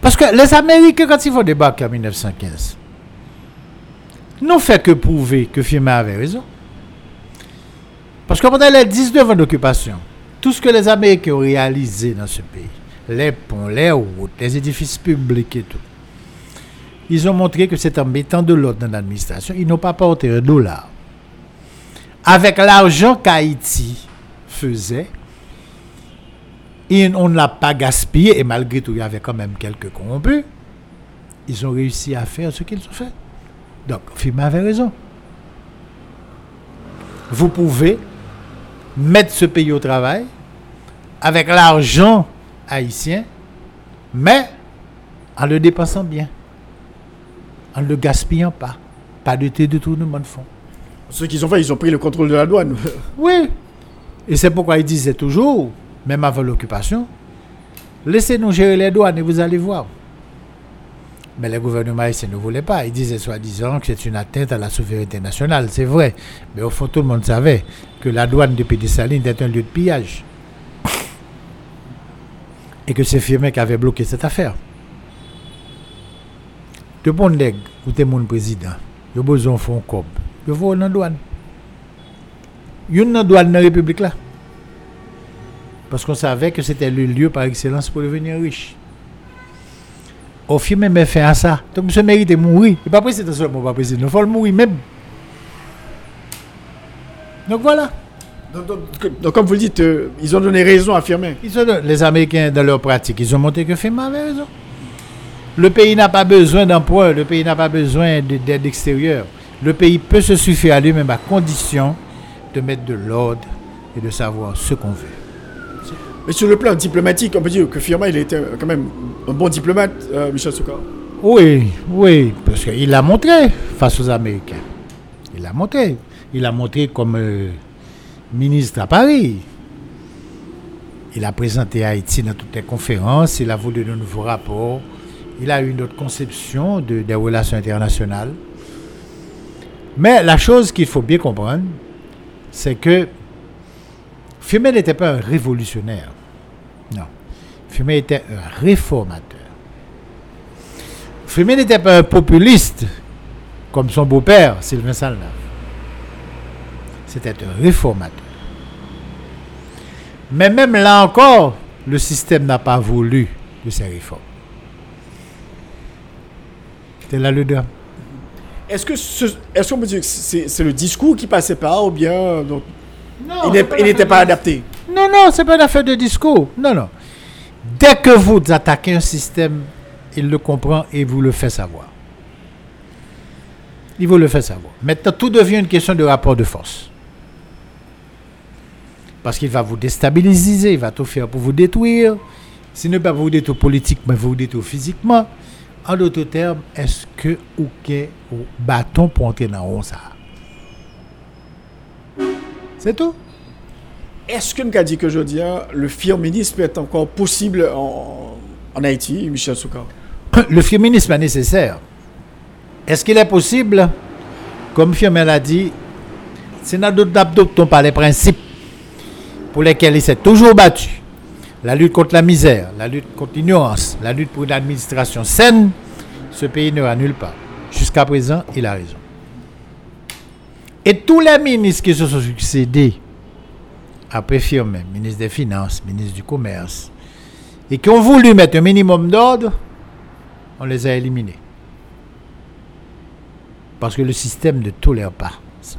Parce que les Américains, quand ils vont débarquer en 1915, n'ont fait que prouver que Firmin avait raison. Parce que pendant les 19 ans d'occupation, tout ce que les Américains ont réalisé dans ce pays, les ponts, les routes, les édifices publics et tout, ils ont montré que c'est en mettant de l'ordre dans l'administration, ils n'ont pas porté un dollar. Avec l'argent qu'Haïti faisait, on ne l'a pas gaspillé, et malgré tout, il y avait quand même quelques corrompus. Ils ont réussi à faire ce qu'ils ont fait. Donc, Firmin avait raison. Vous pouvez mettre ce pays au travail avec l'argent haïtien, mais en le dépensant bien, en ne le gaspillant pas. Pas de détournement de fonds. Ce qu'ils ont fait, ils ont pris le contrôle de la douane. Oui. Et c'est pourquoi ils disaient toujours, même avant l'occupation, laissez-nous gérer les douanes et vous allez voir. Mais le gouvernement haïtien ne voulait pas. Il disait soi-disant que c'est une atteinte à la souveraineté nationale. C'est vrai. Mais au fond, tout le monde savait que la douane de Pédisaline était un lieu de pillage. Et que c'est Firmin qui avait bloqué cette affaire. De bon nègre, ou mon président, il a besoin de fonds comme. Il faut dans la douane. Il y a une douane dans la République là. Parce qu'on savait que c'était le lieu par excellence pour devenir riche. Au film, même fait à ça. Donc, monsieur mérite de mourir. Il n'est pas président seulement, pas président. Il faut le mourir même. Donc voilà. Donc, donc- donc, comme vous le dites, euh, ils ont donné raison à Firmin. Ils ont- les Américains, dans leur pratique, ils ont montré que Firmin avait raison. Le pays n'a pas besoin d'emprunt, le pays n'a pas besoin de- d'aide extérieure. Le pays peut se suffire à lui-même à condition de mettre de l'ordre et de savoir ce qu'on veut. Mais sur le plan diplomatique, on peut dire que Firmin, il était quand même un bon diplomate, euh, Michel Soukar. Oui, oui, parce qu'il l'a montré face aux Américains. Il l'a montré. Il l'a montré comme euh, ministre à Paris. Il a présenté Haïti dans toutes les conférences. Il a voulu de nouveaux rapports. Il a eu une autre conception de- des relations internationales. Mais la chose qu'il faut bien comprendre, c'est que Firmin n'était pas un révolutionnaire. Non. Firmin était un réformateur. Firmin n'était pas un populiste comme son beau-père, Sylvain Salnave. C'était un réformateur. Mais même là encore, le système n'a pas voulu de ces réformes. C'est là le drame. Est-ce que ce- est-ce qu'on peut dire que c'est c'est le discours qui passait pas ou bien euh, donc, Non, il n'était pas adapté? Non, non, c'est pas une affaire de discours. Non, non. Dès que vous attaquez un système, il le comprend et vous le fait savoir. Il vous le fait savoir. Maintenant, tout devient une question de rapport de force. Parce qu'il va vous déstabiliser, il va tout faire pour vous détruire. Peut pas vous détruire politiquement, va vous détruire physiquement. En d'autres termes, est-ce que ou que ou bâton pour entrer dans rond ça? C'est tout. Est-ce que nous a dit que je dis hein, le firminisme encore possible en, en Haïti, Michel Soukar le féminisme est nécessaire. Est-ce qu'il est possible, comme Firmin l'a dit, c'est n'adoptons pas les principes pour lesquels il s'est toujours battu. La lutte contre la misère, la lutte contre l'ignorance, la lutte pour une administration saine, ce pays ne va nulle. Jusqu'à présent, il a raison. Et tous les ministres qui se sont succédés après Firmin, ministre des Finances, ministre du Commerce, et qui ont voulu mettre un minimum d'ordre, on les a éliminés. Parce que le système ne tolère pas ça.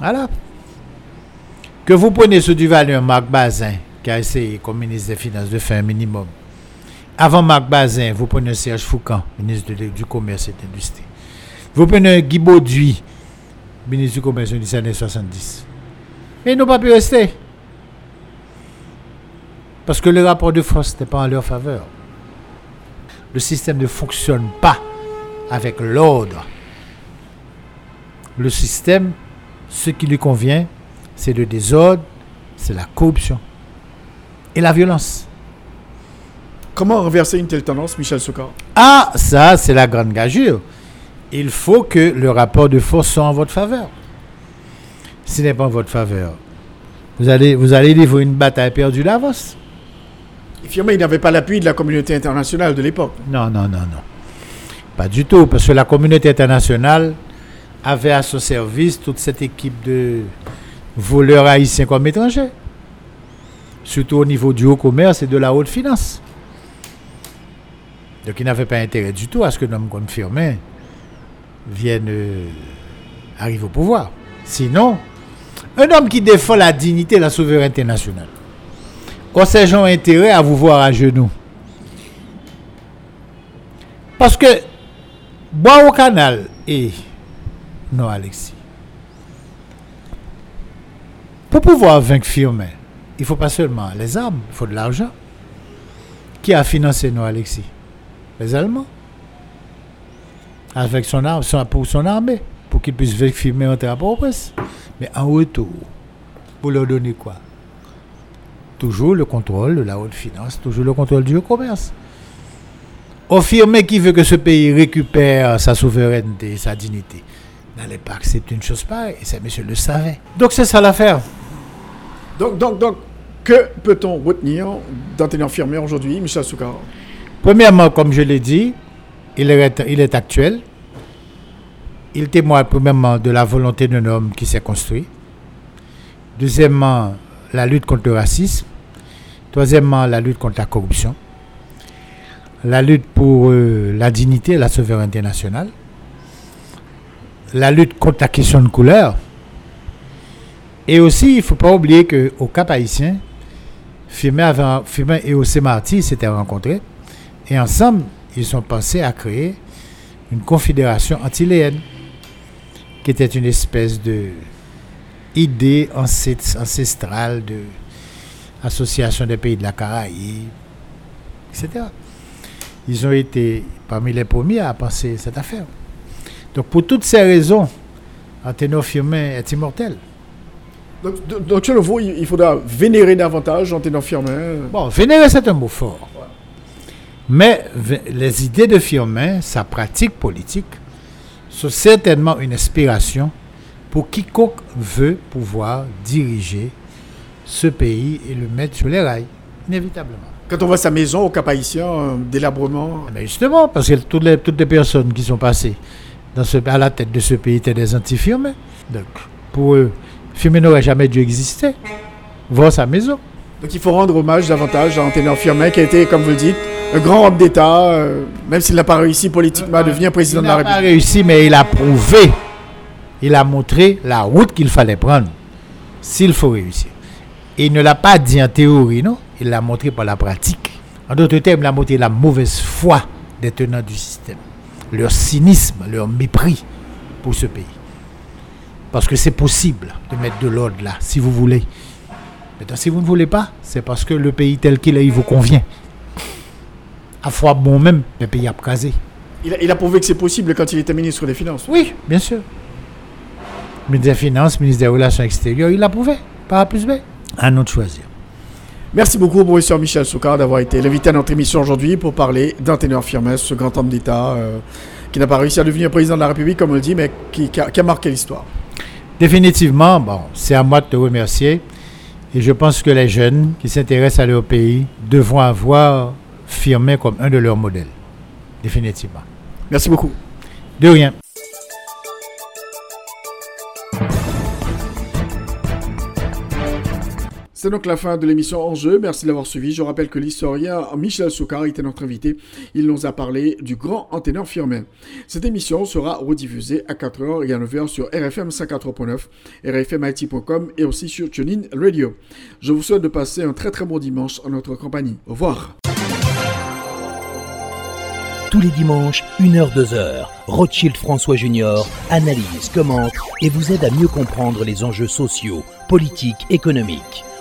Voilà. Que vous prenez ce du valeur Marc Bazin, qui a essayé comme ministre des Finances de faire un minimum. Avant Marc Bazin, vous prenez Serge Foucan, ministre du Commerce et de l'Industrie. Vous prenez Guy Bauduit, ministre du Commerce des années 70. Et ils n'ont pas pu rester. Parce que le rapport de force n'était pas en leur faveur. Le système ne fonctionne pas avec l'ordre. Le système, ce qui lui convient, c'est le désordre, c'est la corruption et la violence. Comment renverser une telle tendance, Michel Soukar Ah, ça, c'est la grande gageure. Il faut que le rapport de force soit en votre faveur. S'il n'est pas en votre faveur, vous allez, vous allez livrer une bataille perdue d'avance. Firmin, il n'avait pas l'appui de la communauté internationale de l'époque. Non, non, non, non. Pas du tout, parce que la communauté internationale avait à son service toute cette équipe de voleurs haïtiens comme étrangers. Surtout au niveau du haut commerce et de la haute finance. Donc il n'avait pas intérêt du tout à ce que l'homme comme Firmin vienne euh, arriver au pouvoir. Sinon, un homme qui défend la dignité et la souveraineté nationale, ces gens intérêt à vous voir à genoux, parce que Bois au canal et non Alexis. Pour pouvoir vaincre Firmin, il faut pas seulement les armes, il faut de l'argent. Qui a financé non Alexis? Les Allemands. Avec son arme, pour son armée, pour qu'ils puissent vaincre Firmin en terre presse Mais en retour, pour leur donner quoi? Toujours le contrôle de la haute finance, toujours le contrôle du commerce. Au Firmin qui veut que ce pays récupère sa souveraineté, sa dignité, n'allait pas accepter une chose pareille. Et ça, monsieur le savait. Donc c'est ça l'affaire. Donc, donc, donc, que peut-on retenir d'un teneur firmé aujourd'hui, Michel Soukar Premièrement, comme je l'ai dit, il est, il est actuel. Il témoigne premièrement de la volonté d'un homme qui s'est construit. Deuxièmement, la lutte contre le racisme. Troisièmement, la lutte contre la corruption. La lutte pour euh, la dignité et la souveraineté nationale. La lutte contre la question de couleur. Et aussi, il ne faut pas oublier qu'au Cap haïtien, Firmin, et Océ Marty s'étaient rencontrés. Et ensemble, ils ont pensé à créer une confédération antiléenne, qui était une espèce de idée ancest- ancestrale de association des pays de la Caraïbe, etc. Ils ont été parmi les premiers à penser cette affaire. Donc pour toutes ces raisons, Anténor Firmin est immortel. Donc, donc, selon vous, il faudra vénérer davantage teneur firmé Bon, vénérer, c'est un mot fort. Mais les idées de Firmin, sa pratique politique, sont certainement une inspiration pour quiconque veut pouvoir diriger ce pays et le mettre sur les rails, inévitablement. Quand on voit sa maison au Cap Haïtien, euh, délabrement. Mais justement, parce que toutes les, toutes les personnes qui sont passées dans ce, à la tête de ce pays étaient des anti-Firmin. Donc, pour eux, Firmin n'aurait jamais dû exister. Voir sa maison. Donc il faut rendre hommage davantage à un teneur firmé qui a été, comme vous le dites, un grand homme d'État, euh, même s'il n'a pas réussi politiquement à devenir président Il de la n'a pas République. réussi, mais il a prouvé. Il a montré la route qu'il fallait prendre s'il faut réussir. Et il ne l'a pas dit en théorie, non? Il l'a montré par la pratique. En d'autres termes, il a montré la mauvaise foi des tenants du système, leur cynisme, leur mépris pour ce pays. Parce que c'est possible de mettre de l'ordre là, si vous voulez. Maintenant, si vous ne voulez pas, c'est parce que le pays tel qu'il est, il vous convient. À fois bon même, le pays a crasé. Il a, il a prouvé que c'est possible quand il était ministre des Finances. Oui, bien sûr. Ministre des Finances, ministre des Relations extérieures, il l'a prouvé. Pas à plus B. À nous de choisir. Merci beaucoup, professeur Michel Soukar, d'avoir été l'invité à notre émission aujourd'hui pour parler d'un teneur firmé, ce grand homme d'État euh, qui n'a pas réussi à devenir président de la République, comme on le dit, mais qui, qui a, qui a marqué l'histoire. Définitivement, bon, c'est à moi de te remercier. Et je pense que les jeunes qui s'intéressent à leur pays devront avoir Firmin comme un de leurs modèles. Définitivement. Merci beaucoup. De rien. C'est donc la fin de l'émission Enjeu. Merci de l'avoir suivi. Je rappelle que l'historien Michel Soukar était notre invité. Il nous a parlé du grand anténor firmin. Cette émission sera rediffusée à 4h et à 9h sur RFM 54.9, rfmit.com et aussi sur TuneIn Radio. Je vous souhaite de passer un très très bon dimanche en notre compagnie. Au revoir. Tous les dimanches, 1h, 2h, Rothschild François Junior analyse, commente et vous aide à mieux comprendre les enjeux sociaux, politiques, économiques.